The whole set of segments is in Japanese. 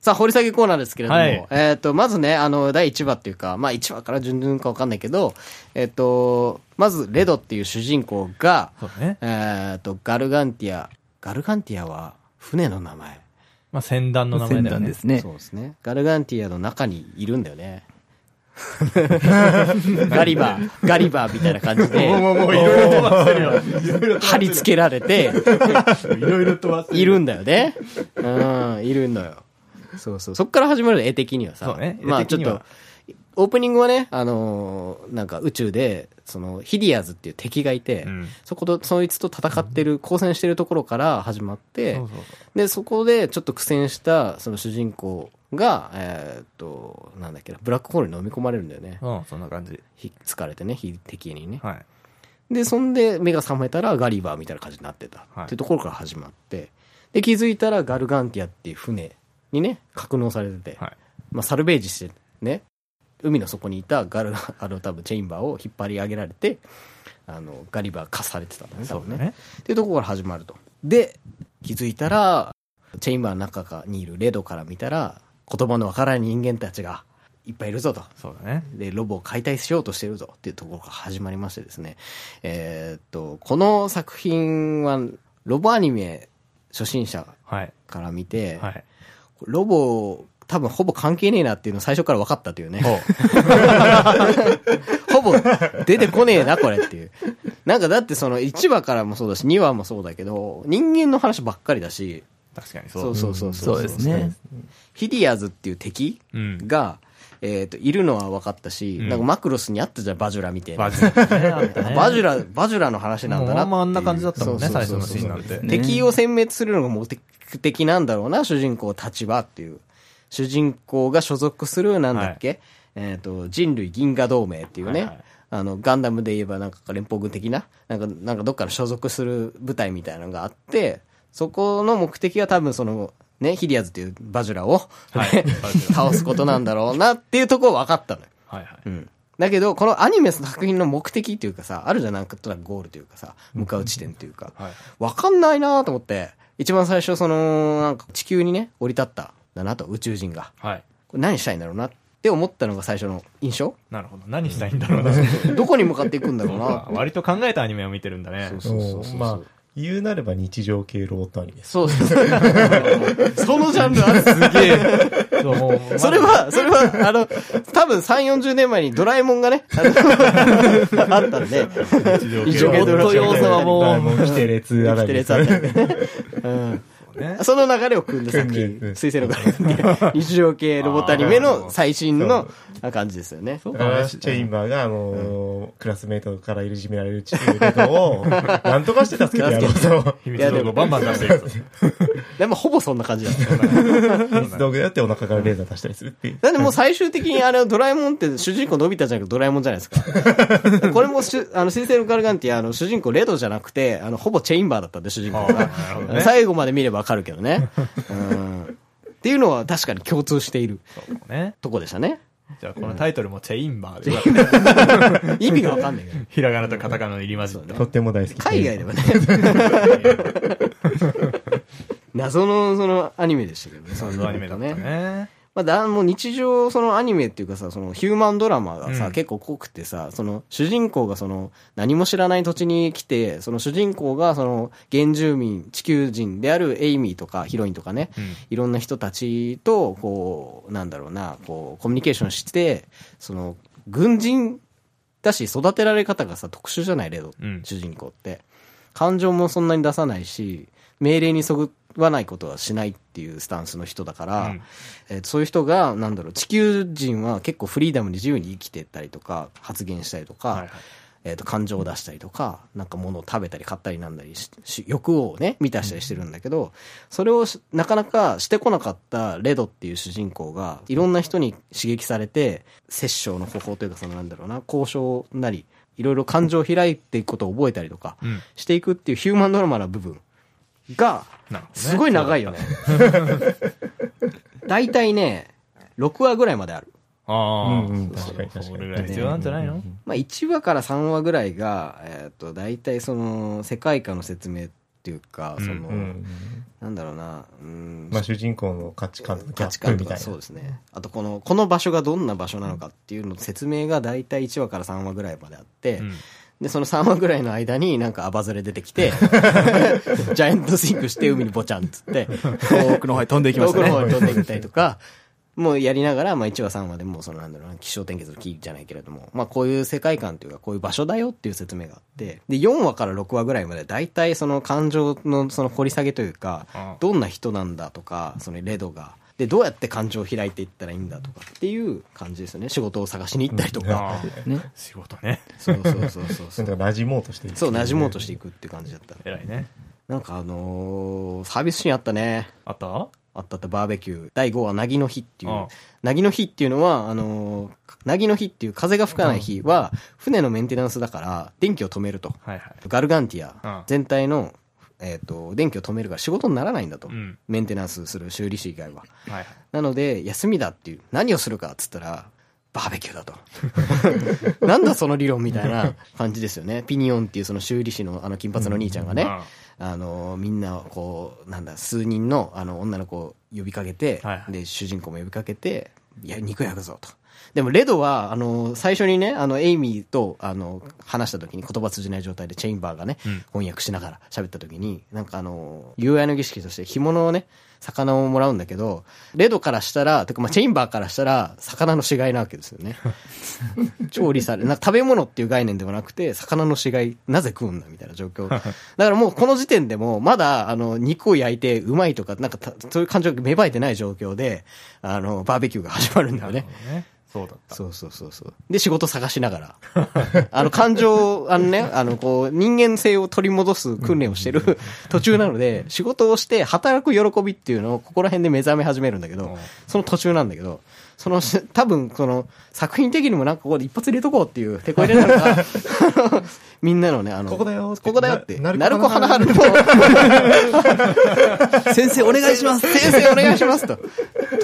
さあ、掘り下げコーナーですけれども、はいえっ、と、まずね、あの、第1話っていうか、まあ1話から順々かわかんないけど、えっ、と、まず、レドっていう主人公が、ね。えっ、と、ガルガンティア、ガルガンティアは船の名前。まあ、船団の名前船だよね。団ですねそう。ですね。ガルガンティアの中にいるんだよね。ガリバー、ガリバーみたいな感じで、もう、もう、いろいろ飛ばしてるよ。貼り付けられて、いろいろ飛ばしているんだよね。うん、いるんだよ。そうそう。そっから始まる絵的にはさ。ねまあちょっと、オープニングはね、あのーなんか宇宙で、その、ヒディアズっていう敵がいて、うんそこと、そいつと戦ってる、交戦してるところから始まって、で、そこでちょっと苦戦した、その主人公が、えーっと、なんだっけな、ブラックホールに飲み込まれるんだよね。うん、そんな感じ。ひ疲れてね、ひ敵にね。はい。で、そんで目が覚めたらガリバーみたいな感じになってた。はいっていうところから始まって、で、気づいたらガルガンティアっていう船にね、格納されてて、はい。まあ、サルベージしてね、海の底にいたガル、あの、多分チェインバーを引っ張り上げられて、あの、ガリバー化されてたんだね、多分ね。っていうところから始まると。で、気づいたら、チェインバーの中かにいるレドから見たら、言葉のわからない人間たちがいっぱいいるぞと。そうだね。で、ロボを解体しようとしてるぞっていうところから始まりましてですね。えーっと、この作品は、ロボアニメ初心者はい。から見て、はい。ロボ、多分ほぼ関係ねえなっていうの最初から分かったというね。ほ ぼ出てこねえな、これっていう。なんかだってその1話からもそうだし、2話もそうだけど、人間の話ばっかりだし、確かにそそうう。そうそうそうですね。ヒディアズっていう敵うん。が、えっ、と、いるのは分かったし、うんなんかマクロスにあったじゃん、バジュラみたいな。バジュラ。バジュラ、の話なんだなまああんな感じだったもんねそうそうそう最初のシーンなんてそう敵を殲滅するのが目的なんだろうな、主人公たちはっていう。主人公が所属する、なんだっけ、えっ、と、人類銀河同盟っていうね、はいはいあの、ガンダムで言えばなんか連邦軍的な、なんか、なんかどっかの所属する部隊みたいなのがあって、そこの目的は多分その、ね、ヒディアズっていうバジュラを、はい 倒すことなんだろうなっていうところ分かったのよ。はいはい。うん。だけど、このアニメの作品の目的っていうかさ、あるじゃん、なんかとなくゴールというかさ、向かう地点というか、はい。わかんないなと思って、一番最初その、なんか地球にね、降り立ったんだなと、宇宙人が。はい。これ何したいんだろうなって思ったのが最初の印象？なるほど。何したいんだろうな。どこに向かっていくんだろうな。割と考えたアニメを見てるんだね。そうそうそうそう。まあ、言うなれば日常系ロボットアニメです。そうそう そのジャンルあるすげえ。それは、それは、あの、多分3、40年前にドラえもんがね、あの あったんで、一一応応ロボット要素はもうもん規定列あたりです規定列あたり。ね。その流れを組んだ作品水星のガ日常系ロボットアニメの最新の 感じですよね。だから、チェインバーが、あのークラスメイトからいじめられるチームレドを、なんとかして助けてやろうと。秘密道具バンバン出してい。でもほぼそんな感じだった。秘密道具やってお腹からレーザー出したりするっていう。なんでもう最終的にあれドラえもんって主人公のび太じゃなくてドラえもんじゃないですか。これもしゅあの水星のガルガンティあの主人公レドじゃなくて、あのほぼチェインバーだったんで主人公が最後まで見ればわかるけどね。うん。っていうのは確かに共通しているね。とこでしたね。じゃあ、このタイトルもチェインバーで。意味がわかんないけど。ひらがなとカタカナの入り混じった。とっても大好き。海外ではね。謎のそのアニメでしたけどね。そういうアニメだったね。まあ、だもう日常、そのアニメっていうかさ、そのヒューマンドラマがさ、うん。結構濃くてさ、その主人公がその何も知らない土地に来て、その主人公がその原住民、地球人であるエイミーとかヒロインとかね、うん。いろんな人たちと、こう、なんだろうな、こう、コミュニケーションして、その、軍人だし、育てられ方がさ、特殊じゃない、レド、うん。主人公って。感情もそんなに出さないし、命令にそぐわないことはしないっていうスタンスの人だから、うん。えーそういう人が、なんだろう、地球人は結構フリーダムに自由に生きてったりとか、発言したりとか、はいはい。えっ、と、感情を出したりとか、なんか物を食べたり買ったりなんだりし、し欲をね、満たしたりしてるんだけど、それをしなかなかしてこなかったレドっていう主人公が、いろんな人に刺激されて、殺生の方法というか、そのなんだろうな、交渉なり、いろいろ感情を開いていくことを覚えたりとか、うん。していくっていうヒューマンドラマな部分が、すごい長いよね。大体ね、6話ぐらいまである。ああ、うんうんそう確かに確かにそれぐらい必要なんじゃないの？まあ、1話から3話ぐらいが、えっ、と、大体その、世界観の説明っていうか、うんその、うん。なんだろうな、うん、まあ主人公の価値観価値ップみたいな。観とかそうですね。あとこの、この場所がどんな場所なのかっていうの説明が大体1話から3話ぐらいまであって、うんで、その3話ぐらいの間になんかアバズレ出てきて、ジャイアントスイングして海にボチャンっつって、遠くの方に飛んでいきました遠くの方ね。に飛んでいったりとか、もうやりながら、まあ1話3話でもうそのなんだろうな、気象点結の木じゃないけれども、まあこういう世界観というかこういう場所だよっていう説明があって、で、4話から6話ぐらいまで大体その感情のその掘り下げというかどんな人なんだとか、そのレドが、で、どうやって感情を開いていったらいいんだとかっていう感じですよね。仕事を探しに行ったりとか。ね仕事ね。そうそうそうそうそう。なんか馴染もうとしていくそう、馴染もうとしていくっていう感じだった。偉いね。なんかあのーサービスシーンあったね。あった？あったあったバーベキュー。第5話、なぎの日っていうああ。なぎの日っていうのは、あのー、なぎの日っていう風が吹かない日は、船のメンテナンスだから、電気を止めると。はいはい。ガルガンティうんア全体の、えっ、と、電気を止めるから仕事にならないんだと。うんメンテナンスする修理士以外は。はいはい。なので、休みだっていう。何をするかっつったら、バーベキューだと。なんだその理論みたいな感じですよね。ピニオンっていうその修理士のあの金髪の兄ちゃんがね、あの、みんなをこう、なんだ、数人のあの女の子を呼びかけて、はいはいで、主人公も呼びかけて、いや、肉焼くぞと。でも、レドは、あの、最初にね、あの、エイミーと、あの、話した時に言葉通じない状態で、チェインバーがね、うん翻訳しながら喋った時に、なんかあの、友愛の儀式として干物をね、魚をもらうんだけど、レドからしたら、てかまあチェインバーからしたら、魚の死骸なわけですよね。調理され、な食べ物っていう概念ではなくて、魚の死骸、なぜ食うんだみたいな状況。だからもうこの時点でも、まだ、あの、肉を焼いてうまいとか、なんかた、そういう感情が芽生えてない状況で、あの、バーベキューが始まるんだよね。ね。そうだった。そうそうそうそう。で、仕事探しながら。あの、感情、あのね、あの、こう、人間性を取り戻す訓練をしてる途中なので、仕事をして働く喜びっていうのをここら辺で目覚め始めるんだけどうん、その途中なんだけど、その、し多分、この、作品的にもなんかここで一発入れとこうっていう、手こ入れなのか、みんなのね、あの、ここだよ。ここだよって、なな。るこ花春の、先生お願いします。先生お願いしますと。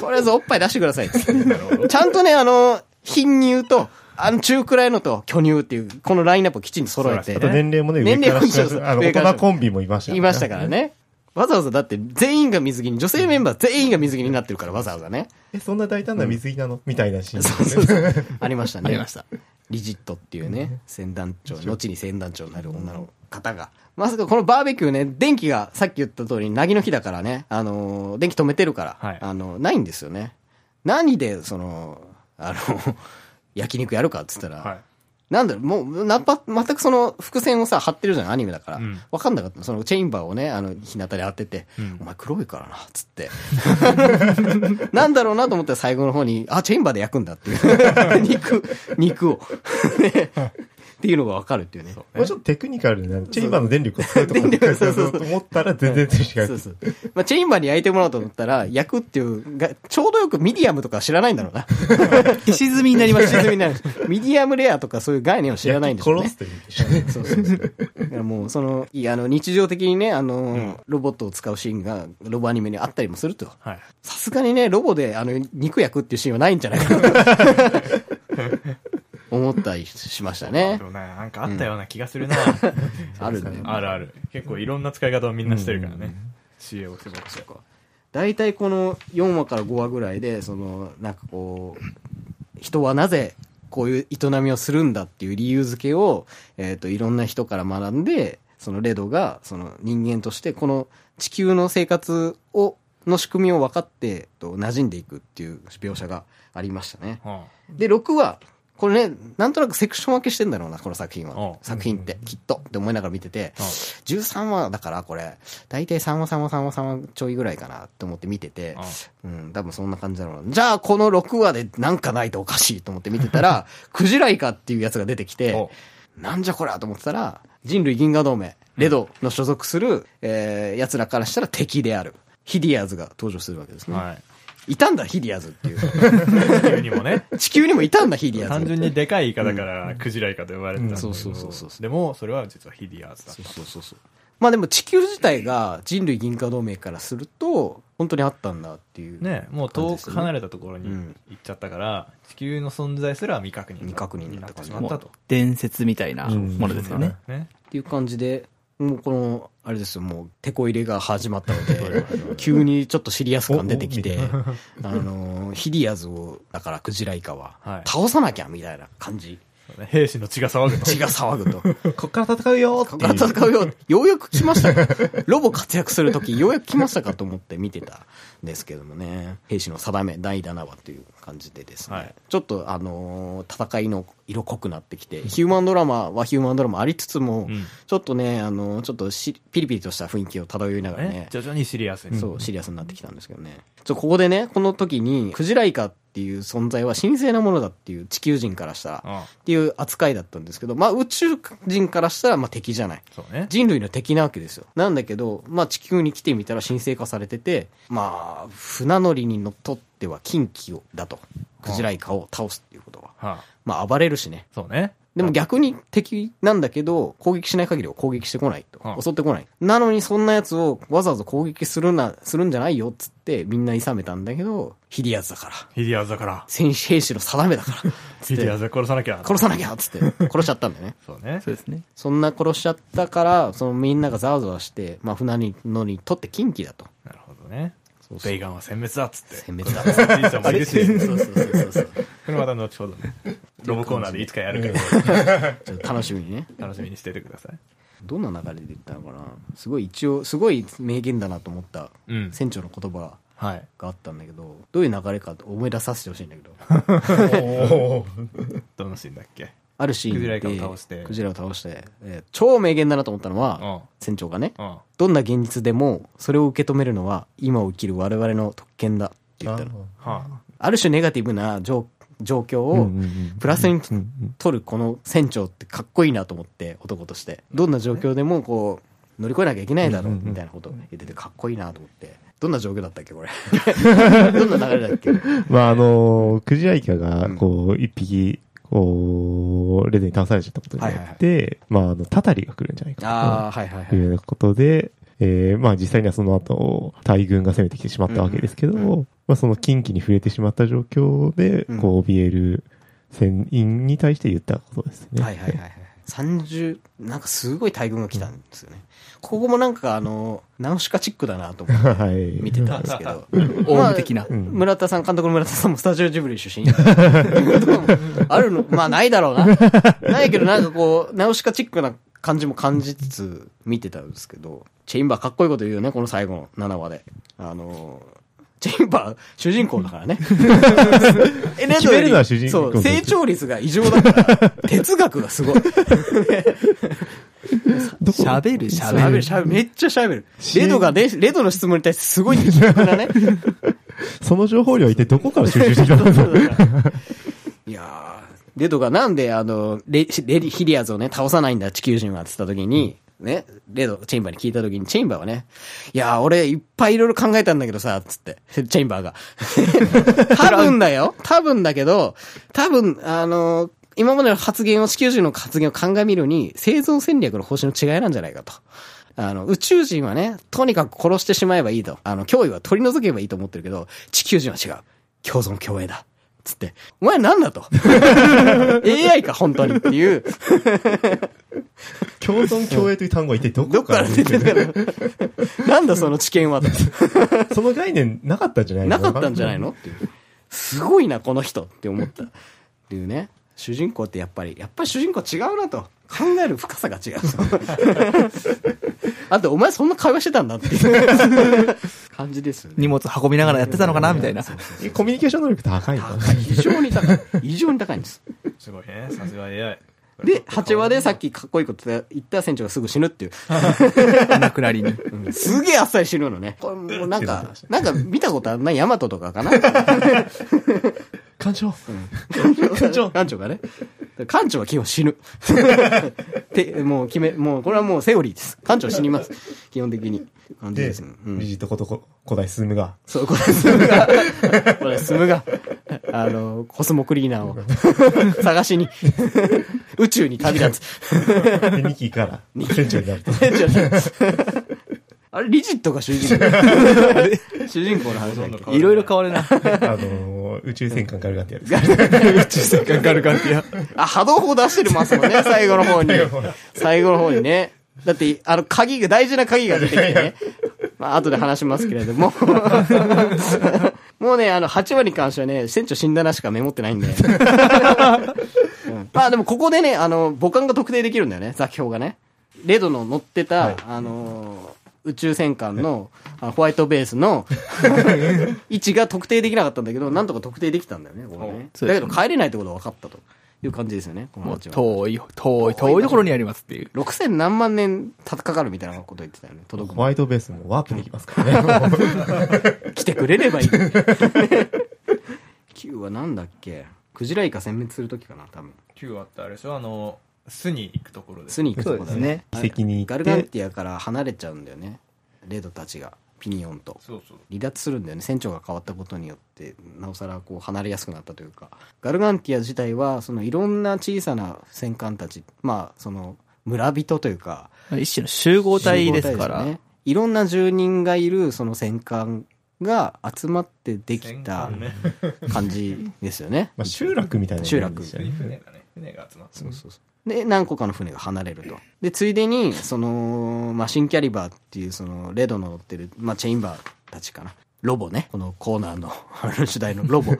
とりあえずおっぱい出してください。ちゃんとね、あの、貧乳と、あの中くらいのと巨乳っていう、このラインナップをきちんと揃えて。年齢もね、年齢もあの、大人コンビもいましたいましたからね。わざわざだって全員が水着に、女性メンバー全員が水着になってるからわざわざね。え、そんな大胆な水着なのみたいなシーン。ありましたね。ありました。リジットっていうね、船団長、後に船団長になる女の方が。まさかこのバーベキューね、電気がさっき言った通り、なぎの日だからね、あのー電気止めてるから、はいあの、ないんですよね。何で、その、あの、焼肉やるかっつったら、はい。なんだろう、もう、なぱ、全くその伏線をさ、張ってるじゃん、アニメだから。うんわかんなかった。そのチェインバーをね、あの、日向で当てて、うんお前黒いからな、つって。なんだろうなと思ったら最後の方に、あ、チェインバーで焼くんだっていう。肉、肉を。ねっていうのがわかるっていうね。もうちょっとテクニカルな、チェインバーの電力を使うとか電力そうそうと思ったら全然違う。そうそう。まあ、チェインバーに焼いてもらおうと思ったら、焼くっていうが、ちょうどよくミディアムとか知らないんだろうな。石積みになりました。沈みになるミディアムレアとかそういう概念を知らないんでしょうね殺す。という意味でしょうね。そうそうそう。だからもう、その、いや、あの、日常的にね、あの、ロボットを使うシーンが、ロボアニメにあったりもすると。はい。さすがにね、ロボで、あの、肉焼くっていうシーンはないんじゃないかな。たりしましたねで。もね、なんかあったような気がするな。あるね。あるある。結構いろんな使い方をみんなしてるからね。知恵を絞って。大体この4話から5話ぐらいで、その、なんかこう、人はなぜこういう営みをするんだっていう理由付けを、えっ、と、いろんな人から学んで、そのレドが、その人間として、この地球の生活を、の仕組みを分かって、と馴染んでいくっていう描写がありましたね。はで、6話、これね、なんとなくセクション分けしてんだろうな、この作品うんは。作品って、きっと、って思いながら見ててうん、13話だから、これ、大体3話、3話、3話、3話ちょいぐらいかなって思って見てて、うん、多分そんな感じだろうな。じゃあ、この6話でなんかないとおかしいと思って見てたら、クジライカっていうやつが出てきてお、なんじゃこりゃと思ってたら、人類銀河同盟、レドの所属する、えー、奴らからしたら敵である。ヒディアーズが登場するわけですね。はい。いたんだ、ヒディアーズっていう。地球にもね、地球にもいたんだ、ヒディアーズ。単純にでかいイカだから、クジライカと呼ばれてたんだけどうんそうそうそうそうでも、それは実はヒディアーズだった。そうそうそう。まあでも地球自体が人類銀河同盟からすると、本当にあったんだっていう。ね、もう遠く離れたところにうん行っちゃったから、地球の存在すら未確認。未確認になってしまったと。伝説みたいなものですよね。ね。っていう感じで、もうこの、あれですよ、もう、テこ入れが始まったので、急にちょっとシリアス感出てきて、あの、ヒリアズを、だからクジライカははい、倒さなきゃみたいな感じ。兵士の血が騒ぐと。血が騒ぐと。こっから戦うよこーっから戦うよ。ようやく来ましたかロボ活躍するとき、ようやく来ましたかと思って見てたんですけどもね。兵士の定め、第7話という感じでですね。はいちょっと、あのー戦いの色濃くなってきて、ヒューマンドラマはヒューマンドラマありつつも、うんちょっとね、あのーちょっとしピリピリとした雰囲気を漂いながらねね、徐々にシリアスに。そう、シリアスになってきたんですけどね。ちょ、ここでね、この時に、クジライカっていう存在は神聖なものだっていう地球人からしたら、うんっていう扱いだったんですけど、まあ宇宙人からしたらまあ敵じゃない。ね。人類の敵なわけですよ。なんだけど、まあ地球に来てみたら神聖化されてて、まあ、船乗りにのっとっては禁忌を、だと。クジライカを倒すっていうことは。はあ、まあ暴れるしね。そうね。でも逆に敵なんだけど、攻撃しない限りは攻撃してこないとう。ん襲ってこない。なのにそんな奴をわざわざ攻撃するな、するんじゃないよっつってみんな諌めたんだけど、ヒリアズだから。ヒリアズだから。戦士兵士の定めだから。つってヒリアズ殺さなきゃ。殺さなきゃっつって殺しちゃったんだよね。そうね。そうですね。そんな殺しちゃったから、そのみんながざわざわして、まあ船に乗りとって禁忌だと。なるほどね。そうそうベイガンは殲滅だっつって。殲滅だおじいちゃんもいるし。そうそうそうそうそう。これまた後ほどね。ロボコーナーでいつかやるから、ちょっと楽しみにね。楽しみにしててください。どんな流れで言ったのかな？すごい一応、すごい名言だなと思ったうん。船長の言葉はい。があったんだけど、どういう流れか思い出させてほしいんだけど、どのシーンだっけ？あるシーンで。クジラを倒して。クジラを倒して、えー超名言だなと思ったのは、うん。船長がね、うん。どんな現実でもそれを受け止めるのは今を生きる我々の特権だって言ったの。はあ。る種ネガティブな状状況をプラスに取るこの船長ってかっこいいなと思って男として。どんな状況でもこう乗り越えなきゃいけないだろうみたいなことを言っててかっこいいなと思って。どんな状況だったっけこれ？どんな流れだっけ？まあ、あのー、クジライカが、こう、一匹、こう、レドに倒されちゃったことによって、まあ、あの、タタリが来るんじゃないかああはいはいと。いうはいようなことで、えーまあ実際にはその後、大軍が攻めてきてしまったわけですけどまあその近畿に触れてしまった状況でうん、こう、怯える船員に対して言ったことですね。はいはいはいはい30なんかすごい大群が来たんですよねここもなんかあのナウシカチックだなと思って はい。見てたんですけど オウム的な。うん村田さん、監督の村田さんもスタジオジブリ出身。あるのまあないだろうな。ないけどなんかこう、ナウシカチックな感じも感じつつ見てたんですけど、チェインバーかっこいいこと言うよね、この最後の7話で。あのー、チェインバー主人公だからね。えレ決めるのは主人公そう、成長率が異常だから、哲学がすごい。喋る喋る、喋る。喋る、めっちゃ喋る。レドがね、レドの質問に対してすごい的確なね。その情報量は一体どこから収集してきたのそうだからいやー、レドがなんであの、レ、レリヒリアズをね、倒さないんだ、地球人はって言った時に、ね、レド、チェインバーに聞いた時に、チェインバーはね、いやー、俺いっぱいいろいろ考えたんだけどさ、つって、チェインバーが。多分だよ多分だけど、多分、あのー今までの発言を、地球人の発言を鑑みるに、生存戦略の方針の違いなんじゃないかと。あの、宇宙人はね、とにかく殺してしまえばいいと。あの、脅威は取り除けばいいと思ってるけど、地球人は違う。共存共栄だ。つって。お前なんだと。AI か、本当にっていう。共存共栄という単語は一体どどっかこからら出てるの？なんだその知見はと。その概念なかったんじゃないなかったんじゃないの？っていう。すごいな、この人って思った。っていうね。主人公ってやっぱり、やっぱり主人公違うなと。考える深さが違う。あと、お前そんな会話してたんだっていう感じですよね。荷物運びながらやってたのかなみたいな。えコミュニケーション能力高いの高い。非常に高い。非常に高いんです。すごいね。さすが AI。で、8話でさっきかっこいいこと言った船長がすぐ死ぬっていう。亡くなりに。うんすげえあっさり死ぬのね。これもうなんか、なんか見たことあるな、ヤマトとかかな。感情館長館長がね。館長は基本死ぬ。て、もう決め、もうこれはもうセオリーです。館長死にます。基本的に。でですね。うんリジットことこ古代スムが、そう、これスムが、これスムが、あの、コスモクリーナーを 探しに、宇宙に旅立つ。で2期から 船長になると。あれ、リジットが主人公。主人公の話だっけ？いろいろ変わるな。あのー、宇宙戦艦ガルガンティアです。宇宙戦艦ガルガンティア。あ、波動砲出してるますもんね、最後の方に。最後の方にね。だって、あの、鍵が、大事な鍵が出てきてね。まあ、後で話しますけれども。もうね、あの、8話に関してはね、船長死んだなしかメモってないんで。うんまあでもここでね、あの、母艦が特定できるんだよね、座標がね。レドの乗ってた、あのー宇宙戦艦のあのホワイトベースの 位置が特定できなかったんだけど、なんとか特定できたんだよね、これね。だけど帰れないってことが分かったという感じですよね、このもう街は。遠い、遠い、遠いところにありますっていう。6000何万年かかるみたいなこと言ってたよね、届くホワイトベースもワープできますからね。来てくれればいい。9はなんだっけ？クジライカ殲滅するときかな、多分。9話ってあれでしょ？あの、巣に行くところで。巣に行くとこだそうですね遺跡に行ってガルガンティアから離れちゃうんだよね。レドたちが、ピニオンと。そうそう。離脱するんだよね船長が変わったことによってなおさらこう離れやすくなったというかガルガンティア自体はそのいろんな小さな戦艦たちまあその村人というか一種の集合体ですから。ねいろんな住人がいるその戦艦が集まってできた感じですよね まあ集落みたいな集落。船がね、船が集まって。そうそうそうで何個かの船が離れると。でついでにその、まあ、新キャリバーっていうそのレドの乗ってる、まあ、チェインバーたちかな。ロボね。このコーナーのあの主題のロボ。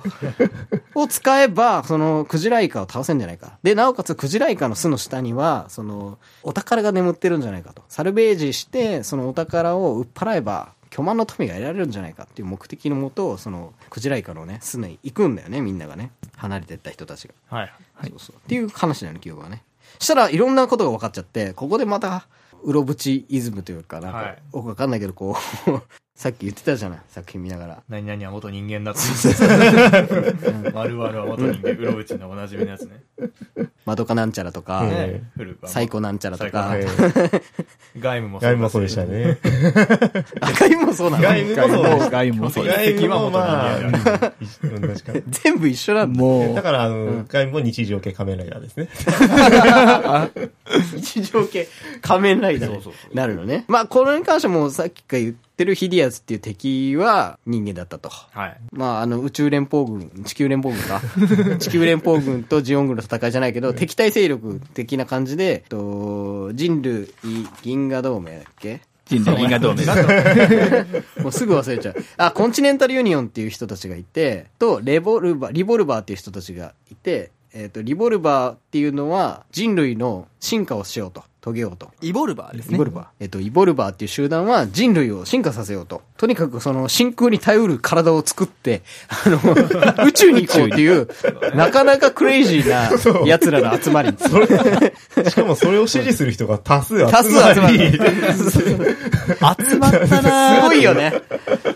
を使えばそのクジライカを倒せんじゃないか。でなおかつクジライカの巣の下にはそのお宝が眠ってるんじゃないかと。サルベージしてそのお宝を売っ払えば巨万の富が得られるんじゃないかっていう目的のもとそのクジライカのね巣に行くんだよねみんながね。離れてった人たちが。はい。そうそう。っていう話なの、記憶がね。したらいろんなことが分かっちゃって、ここでまた、うろぶちイズムというか、なんか、はい。よくわかんないけど、こう、さっき言ってたじゃない、作品見ながら。何々は元人間だって。丸々は元人間、うろうちのおなじみのやつね。マドカなんちゃらとか、うんね古くはサイコなんちゃらとかサイ、はい外務も外務もそうでした。ね。赤いもそうなの？外務もそう外務もそう。外務もまあ全部一緒なんだ。もだから、あの、外務も日常系仮面ライダーですね。日常系仮面ライダーになるのね。まあ、これに関してもさっきから言ってるヒディアスっていう敵は人間だったと。はい。まあ、あの、宇宙連邦軍、地球連邦軍か。地球連邦軍とジオン軍の戦いじゃないけど、敵対勢力的な感じで、と、人類銀河同盟だっけ？う、人類銀河同盟。もうすぐ忘れちゃう。あ、コンチネンタルユニオンっていう人たちがいて、と、レボルバー、リボルバーっていう人たちがいて、えっ、と、リボルバーっていうのは人類の進化をしようと、遂げようと。イボルバーですねイボ。ルバー。えっと、イボルバーっていう集団は人類を進化させようと。とにかくその真空に耐えうる体を作って、あの、宇宙に行こうっていう、なかなかクレイジーな奴らの集まり。しかもそれを支持する人が多数集まり。多数集まり。集まったなすごいよね。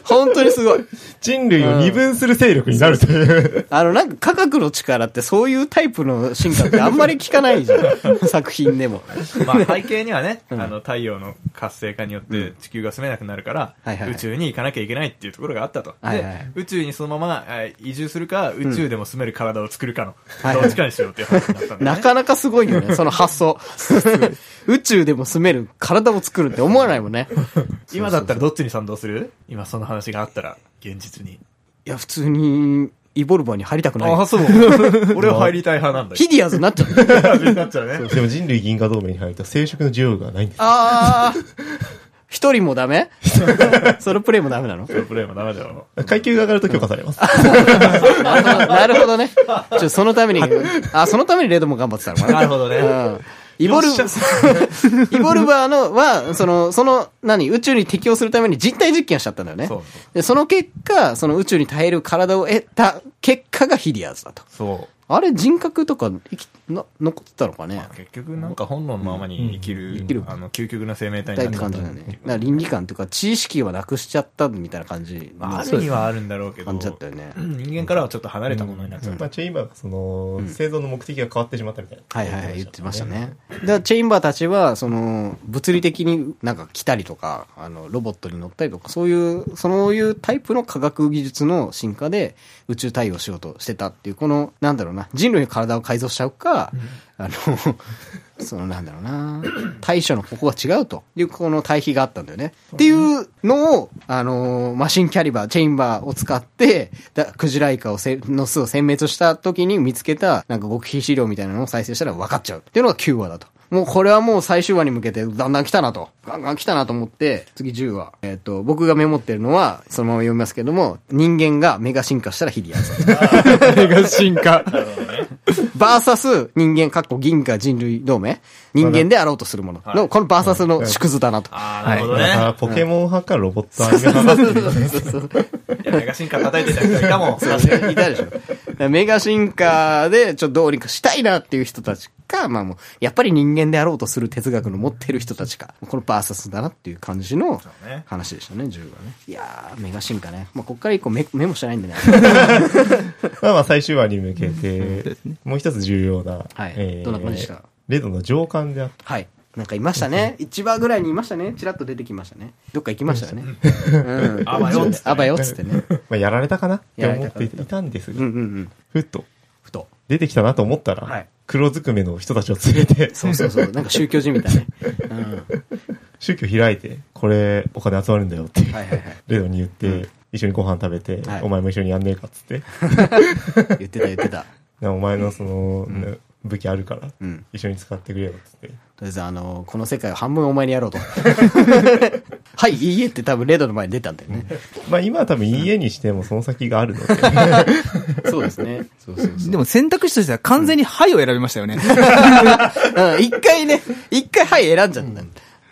本当にすごい。人類を二分する勢力になるという。あの、なんか科学の力ってそういうタイプの進化ってあんまり聞かないじゃん。作品でも。まあ背景にはね、あの太陽の活性化によって地球が住めなくなるから、宇宙に行かなきゃいけないっていうところがあったと。で、宇宙にそのままえー移住するか、宇宙でも住める体を作るかの、はいどっちかにしようっていう話になったんだよね。なかなかすごいよね、その発想。宇宙でも住める体を作るって思わないもんね。今だったらどっちに賛同する？今その話があったら、現実に。いや、普通に、イボルバーに入りたくない。ああ、そう。俺は入りたい派なんだよ。ヒディアーズになっちゃった。になっちゃうね。でも人類銀河同盟に入ると生殖の需要がないんです。あー。一人もダメ？ソロプレイもダメなの？プレイもダメだよ。階級が上がると許可されます。なるほどなるほどね。ちょ、そのために、あ、そのためにレドも頑張ってたのかな。なるほどね。うん。イボル、イボルバーのは、その、その、何、宇宙に適応するために実体実験をしちゃったんだよね。そうで、その結果、その宇宙に耐える体を得た結果がヒディアーズだと。そう。あれ、人格とか生き、な、残ってたのかね？結局なんか本能のままに生きる、生きるあの、究極な生命体になって感じだね。倫理観というか、知識はなくしちゃったみたいな感じ。まあ、あるにはあるんだろうけど、感じだったよね。人間からはちょっと離れたものになっちゃった。まあ、チェインバーがその、製造の目的が変わってしまったみたいな。はいはいはい、言ってましたね。だからチェインバーたちは、その、物理的になんか来たりとか、あの、ロボットに乗ったりとか、そういう、そういうタイプの科学技術の進化で宇宙対応しようとしてたっていう、この、なんだろうな、人類の体を改造しちゃうか、あの、そのなんだろうな、対処のここが違うという、この対比があったんだよね。っていうのを、あの、マシンキャリバー、チェインバーを使って、だクジライカをせの巣を殲滅した時に見つけた、なんか極秘資料みたいなのを再生したら分かっちゃうっていうのが9話だと。もうこれはもう最終話に向けてだんだん来たなと。ガンガン来たなと思って、次10話。えっ、と、僕がメモってるのは、そのまま読みますけども、人間がメガ進化したらヒリアス。メガ進化。バーサス人間、かっこ銀河人類同盟？人間であろうとするものの、このバーサスの縮図だなと。ああ、なるほどだからね。ポケモン派かロボット派かいや、メガ進化叩いてた人いたもん。そうねいたでしょ。メガ進化でちょっとどうにかしたいなっていう人たちか、まあもう、やっぱり人間であろうとする哲学の持ってる人たちか、このバーサスだなっていう感じの話でしたね、10話ね。いやー、メガ進化ね。まあこっから以降メメモしてないんでね。まあまあ最終話に向けて、もう一つ重要な、はいどんな感じでしたレドの上官であった。はい。なんかいましたね。1話ぐらいにいましたね。チラッと出てきましたね。どっか行きましたよね。うん。あばよっつってねあばよっつってね。まあやられたかな？って思ってやられたかないたんですが、うんうんうん。ふっとふと。出てきたなと思ったら、はい黒ずくめの人たちを連れて、そうそうそう。なんか宗教人みたいね。うん。宗教開いて、これお金集まるんだよって、はいはいはい。レドに言って、一緒にご飯食べて、はいお前も一緒にやんねえかっつって、言ってた言ってた。なお前のその、ね武器あるから、うん。一緒に使ってくれよっつって。とりあえず、あの、この世界を半分お前にやろうと。はい、いいえって多分レドの前に出たんだよね。まあ今は多分家にしてもその先があるので、そうですね。そうそうそう。でも選択肢としては完全にはいを選びましたよね。うん、一回ね、一回はい選んじゃった。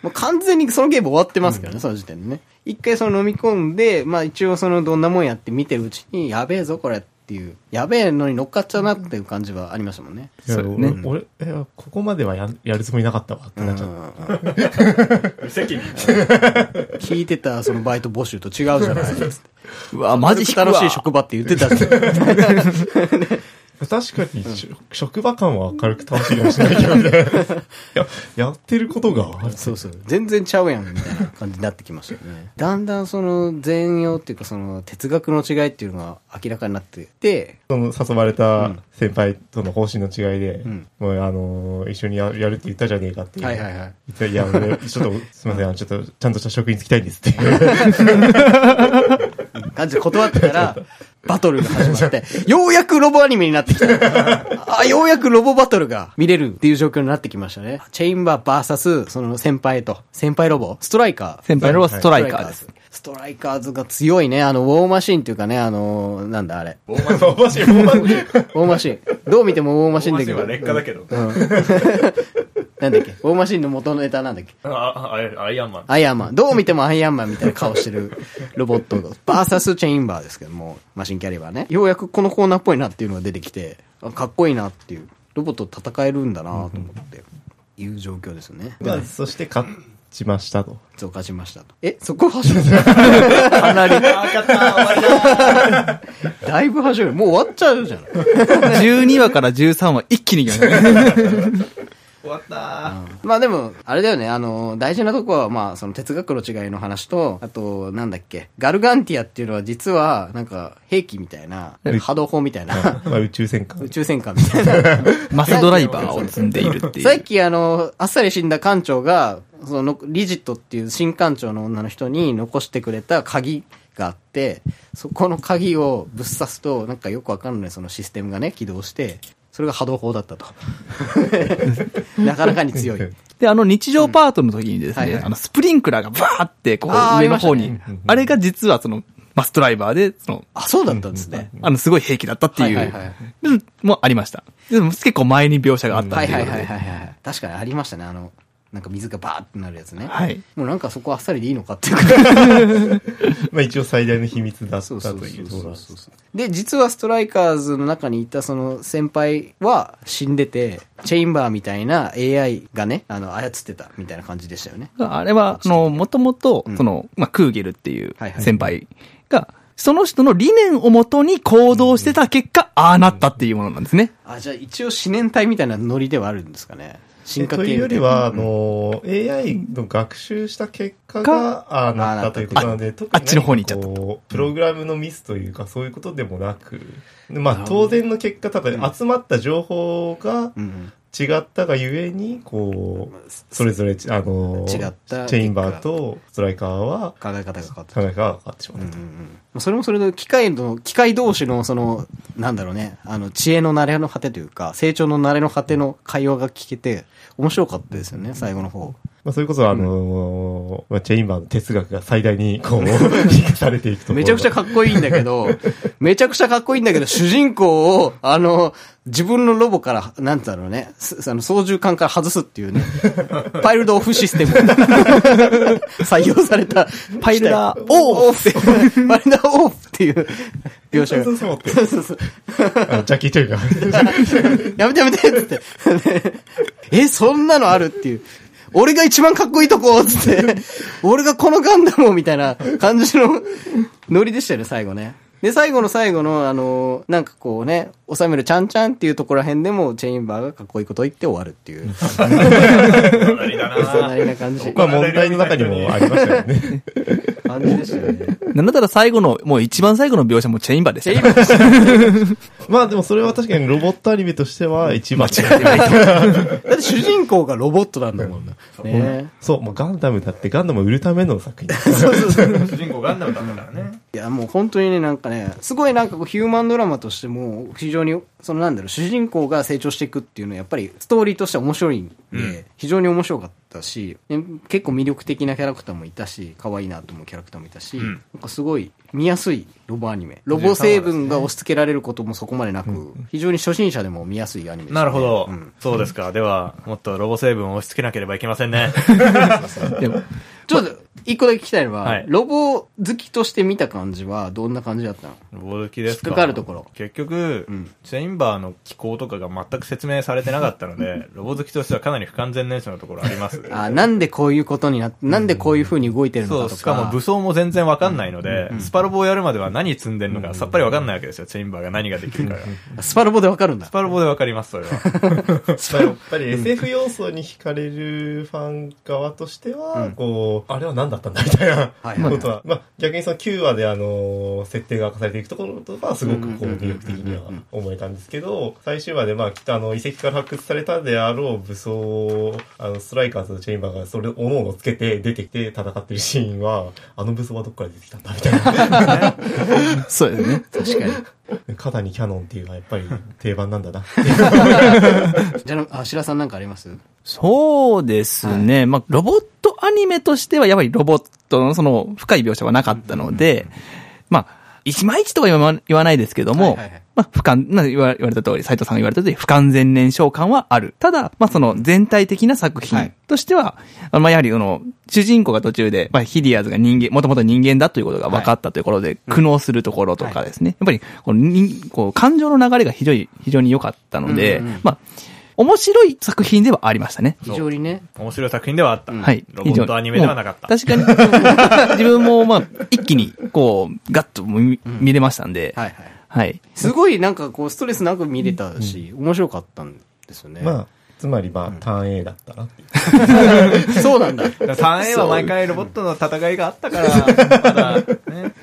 もう完全にそのゲーム終わってますからね、その時点でね。一回その飲み込んで、まあ一応そのどんなもんやって見てるうちに、やべえぞこれっていう、やべえのに乗っかっちゃうなっていう感じはありましたもんね。いやそう。ね。俺、えここまではややるつもりなかったわってなっちゃった。無責任。聞いてたそのバイト募集と違うじゃないですか。うわ、マジ楽しい職場って言ってたじゃん。確かに、し職場感は明るく楽しいかもしれないけどね。いや、やってることが、そうそう。全然ちゃうやん、みたいな感じになってきましたよね。だんだんその全容っていうかその哲学の違いっていうのが明らかになってて、その誘われた先輩との方針の違いで、んもうあのー一緒にややるって言ったじゃねえかっていう。はいはいはい。言っていや、俺、ちょっと、すみません、ちょっと、ちゃんとした職に就きたいんですっていう。感じで断ってたら、バトルが始まって、ようやくロボアニメになってきた。あ、ようやくロボバトルが見れるっていう状況になってきましたね。チェインバーバーサス、その先輩と、先輩ロボ、ストライカー。先輩のストライカーです。ストライカーズが強いね。あの、ウォーマシンっていうかね、あの、なんだあれ。面白い、面白い。ウォーマシ ン。どう見てもウォーマシンだけど。は劣化だけど。なんだっけ？ウォーマシンの元のネタなんだっけ？あ、あアイアンマン。アイアンマン。どう見てもアイアンマンみたいな顔してるロボットが、バーサスチェインバーですけども、マシンキャリバーね。ようやくこのコーナーっぽいなっていうのが出てきて、あかっこいいなっていう、ロボットと戦えるんだなと思って、いう状況ですね。まあ、そして勝ちましたと。増加しましたと。え、そこはしょ かなり、あ、勝った終わりだだいぶはしょる。もう終わっちゃうじゃん。12話から13話一気にいきましたね。終わった。まあでも、あれだよね、あの、大事なとこは、まあ、その哲学の違いの話と、あと、なんだっけ、ガルガンティアっていうのは実は、なんか、兵器みたいな、波動砲みたいな、まあ、宇宙戦艦。宇。宙戦艦みたいな。マスドライバーを積んでいるっていう。さっきあの、あっさり死んだ艦長が、その、リジットっていう新艦長の女の人に残してくれた鍵があって、そこの鍵をぶっ刺すと、なんかよくわかんないそのシステムがね、起動して、それが波動砲だったと。なかなかに強い。で、あの日常パートの時にですね、はいはいあのスプリンクラーがバーってこう上の方にああれが実はそのマストライバーで、その、あ、そうだったんですね。あのすごい兵器だったっていう、はいはいはいうんもありました。でも結構前に描写があったっはいていう。はいはいはいはい。確かにありましたね、あの、なんか水がバーってなるやつね。はい。もうなんかそこあっさりでいいのかっていうか。まあ、一応最大の秘密だったそうとそうそうそういうところで、実はストライカーズの中にいたその先輩は死んでて、チェインバーみたいな AI がね、あの、操ってたみたいな感じでしたよね。あれは、あの、もともとうん、その、まあ、クーゲルっていう先輩が、その人の理念をもとに行動してた結果、ああなったっていうものなんですね。あ、じゃあ一応思念体みたいなノリではあるんですかね。進化系というよりは、あの、AI の学習した結果が、ああなったということなので、特にあっちの方に行っちゃった。プログラムのミスというか、そういうことでもなく、まあ、当然の結果、ただ集まった情報が。違ったがゆえに、こう、それぞれ、あの、違ったチェインバーとストライカーは、考え方が変わった。考え方が変わってしまったと。それもそれで機械の、機械同士のその、なんだろうね、あの、知恵の慣れの果てというか、成長の慣れの果ての会話が聞けて、面白かったですよね、最後の方。まあ、それこそ、あのーまあ、チェインバーの哲学が最大に、こう、生かされていくとめちゃくちゃかっこいいんだけど、めちゃくちゃかっこいいんだけど、主人公を、あの、自分のロボから、なんだろうね、すあの、操縦桿から外すっていうね、パイルドオフシステム 採用された、パイルダーオフって、パイルダーオフっていう描写が。そうそうそうジャッキー・チェイが。やめてやめてって。え、そんなのあるっていう。俺が一番かっこいいとこつって。俺がこのガンダムをみたいな感じのノリでしたよね、最後ね。で、最後の最後の、あの、なんかこうね、収めるちゃんちゃんっていうところら辺でも、チェインバーがかっこいいことを言って終わるっていう。隣だそんなな感じ。まあ、問題の中にもありましたよね。感じでしたよね。なんだったら最後の、もう一番最後の描写もチェインバーでしたチェインバーまあ、でもそれは確かにロボットアニメとしては一番。だって主人公がロボットなんだもんね。ねそう、もうガンダムだってガンダムを売るための作品。主人公ガンダムだったからね。いや、もう本当にね、なんかね、すごいなんかこうヒューマンドラマとしても、非常に、そのなんだろう、主人公が成長していくっていうのは、やっぱりストーリーとしては面白いんで、うん。非常に面白かったし、ね結構魅力的なキャラクターもいたし、可愛いなと思うキャラクターもいたし、うん。なんかすごい見やすいロボアニメ。ロボ成分が押し付けられることもそこまでなく、非常に初心者でも見やすいアニメですね。なるほど、うん。そうですか。では、もっとロボ成分を押し付けなければいけませんね。でも、ちょっと、一個だけ聞きたいのは、はいロボ好きとして見た感じは、どんな感じだったの？ロボ好きですか？引っかかるところ結局、うんチェインバーの機構とかが全く説明されてなかったので、ロボ好きとしてはかなり不完全燃焼のところあります。あなんでこういうことになって、なんでこういう風に動いてるのかとか。そう、しかも武装も全然わかんないので、スパロボをやるまでは何積んでるのかさっぱりわかんないわけですよ、チェインバーが何ができるかが。スパロボでわかるんだス。パロボでわかります、それは。やっぱり SF 要素に惹かれるファン側としては、うんこう、あれは何だったんだみたいなことは、まあ逆にその9話であの、設定が明かされていくところとかはすごくこう魅力的には思えたんですけど、最終話でまあきっとあの遺跡から発掘されたであろう武装を、あのストライカーズとチェインバーがそれを各々つけて出てきて戦ってるシーンは、あの武装はどっから出てきたんだみたいな。そうですね。確かに。肩にキャノンっていうのはやっぱり定番なんだな。じゃあ、あ、白さんなんかあります？そうですね。まあ、ロボットアニメとしては、やっぱりロボットのその深い描写はなかったので、まあ、一枚一とは言わ言わないですけども、はいはいはい。まあ、不完、な言わ言われた通り、斉藤さんが言われた通り、不完全燃焼感はある。ただ、まあ、その全体的な作は品いとしては、まあ、やはり、あの、主人公が途中で、まあ、ヒディアーズが人間、もともと人間だということが分かったということで、苦悩するところとかですね。やっぱり、この人、こう、感情の流れが非常に、非常に良かったので、うんうんうん。まあ、面白い作品ではありましたね。非常にね。面白い作品ではあった。はい。ロボットアニメではなかった。確かに、自分も、まあ、一気に、こう、ガッと見,、見れましたんで、はいはい。はい。すごいなんかこう、ストレスなく見れたし、面白かったんですよね。まあ、つまりまあ、ターン A だったなっていう。そうなんだ。3A は毎回ロボットの戦いがあったから、まだ、ね。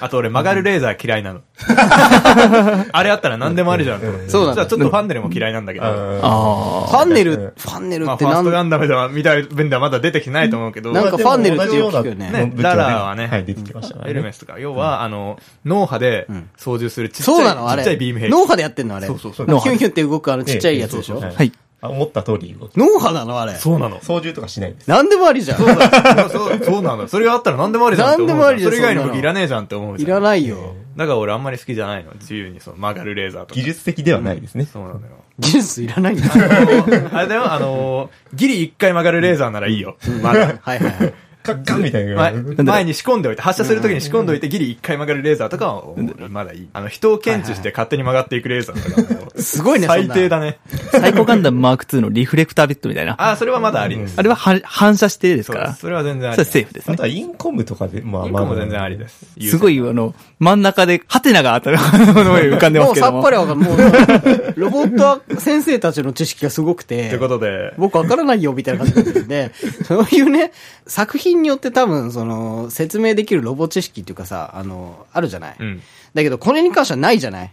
あと俺曲がるレーザー嫌いなの。あれあったら何でもありじゃんと思って。そうなんだじゃあちょっとファンネルも嫌いなんだけど。あフあ。ァンネル、うんファンネルまあ、ってなんファーストガンダムでは、見た分ではまだ出てきてないと思うけど、なんかファンネルってよく聞くよねねララはねはい、出てきました。エルメスとか、要は、あの、脳波でん操縦するちっちゃい、そうなのあれ。ちっちゃいビーム兵器。脳波でやってんのあれ。そうそうそうヒュンヒュンって動くあのちっちゃいやつでしょはい。あ思った通り動く。脳波なのあれ。そうなの。操縦とかしないです。なんでもありじゃん。そうそうなの。それがあったら何でもありじゃん。何でもありじゃんそれ以外の武器いらねえじゃんって思うじいゃん。らないよ。だから俺あんまり好きじゃないの。自由にその曲がるレーザーとか。技術的ではないですね。そうなのよ。技術いらないんだ。あのあれだよ、あの、ギリ一回曲がるレーザーならいいよ。まだ。はいはいはい。カッカンみたいな。前前に仕込んでおいて、発射するときに仕込んでおいて、ギリ一回曲がるレーザーとかは、まだいい。あの、人を検知して勝手に曲がっていくレーザーとかもう、すごいね、最低だね。サイコガンダムマーク2のリフレクタービットみたいな。ああ、それはまだありです。れはは反射してですから。それは全然あり。それはセーフですねあと。はインコムとかで、まあまあ。インコも全然ありです。すごい、あの、真ん中で、ハテナが当たるもの が浮かんでまもうさすけども。っぱりわかる。もう、ロボット先生たちの知識がすごくて。ということで、僕わからないよ、みたいな感じなんで、そういうね、作品品によって多分、その、説明できるロボ知識っていうかさ、あの、あるじゃない？うん。だけど、これに関してはないじゃない、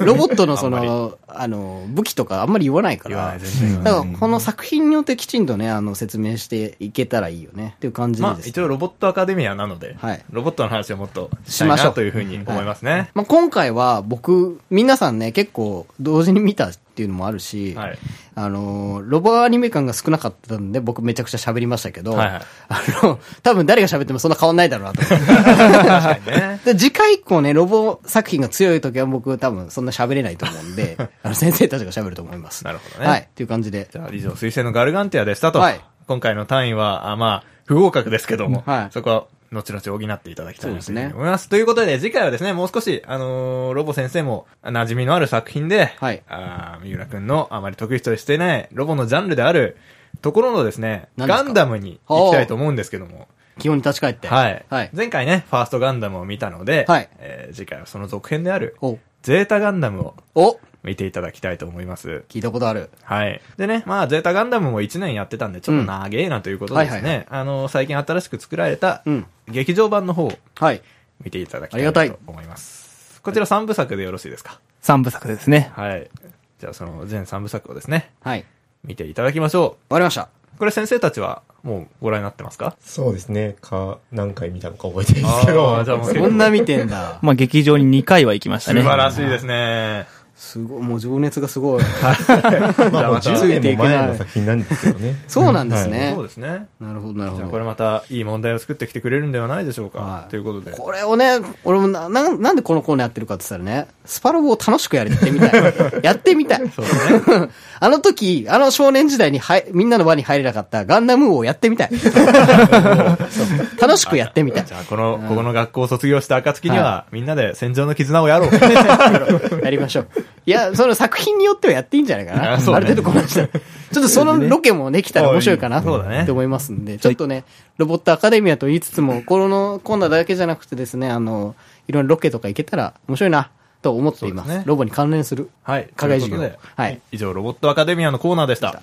ロボットのその、あの、武器とかあんまり言わないから。だから、この作品によってきちんとね、あの、説明していけたらいいよね。っていう感じでまあで、す。一応ロボットアカデミアなので、はいロボットの話をもっとしましょうなというふうに思いますね。まあ、今回は僕、皆さんね、結構同時に見たっていうのもあるし、はいあのー、ロボアニメ感が少なかったんで、僕めちゃくちゃ喋りましたけど、はいはいあの、多分誰が喋ってもそんな変わんないだろうなとね。で次回以降ね、ロボ作品が強い時は僕多分そんな喋れないと思うんで、あの先生たちが喋ると思います。なるほどねはい。っていう感じで。じゃあ、以上、水星のガルガンティアでしたと。はい今回の単位は、あまあ、不合格ですけども、はいそこは、後々補っていただきたいなと思います。ということで、次回はですね、もう少し、あのーロボ先生も、馴染みのある作品で、はいあー三浦くんのあまり得意としていない、ロボのジャンルである、ところのですね、すか？ガンダムに行きたいと思うんですけども、基本に立ち返って。はい。はい。前回ね、ファーストガンダムを見たので、はいえー次回はその続編である、お、ゼータガンダムをお見ていただきたいと思います。聞いたことある。はい。でね、まあ、ゼータガンダムも1年やってたんで、ちょっと長えなということでですね、あの、最近新しく作られたうん、劇場版の方をはい。見ていただきありがたいと思います。こちら3部作でよろしいですか？三部作ですね。はい。じゃあ、その全3部作をですね、はい。見ていただきましょわかりました。う。これ先生たちは、もうご覧になってますか？そうですね。か、何回見たのか覚えてないですけど。あーじゃあもうそんな見てんだ。まあ劇場に2回は行きました素ね。晴らしいですね。すごい、もう情熱がすごい。まあ、もう10年も前の作品なんですけどね。そうなんですねそうですね。なるほど、なるほど。じゃあこれまたいい問題を作ってきてくれるんではないでしょうか。はいということで。これをね、俺もな、ななんでこのコーナーやってるかって言ったらね、スパロボを楽しくやってみたい。やってみたい。そうね。あの時、あの少年時代にはい、みんなの輪に入れなかったガンダム王をやってみたい。楽しくやってみたいじ。ゃあ、この、ここの学校を卒業した暁には、みんなで戦場の絆をやろう。やりましょう。いや、その作品によってはやっていいんじゃないかな。あねある程度こなしたら。ちょっとそのロケもできたら面白いかな。そうだねって思いますんで、ちょっとね、ロボットアカデミアと言いつつも、このコーナーだけじゃなくてですね、あの、いろんなロケとか行けたら面白いな、と思っています。すねロボに関連する。はい。課外授業はい以上、ロボットアカデミアのコーナーでした。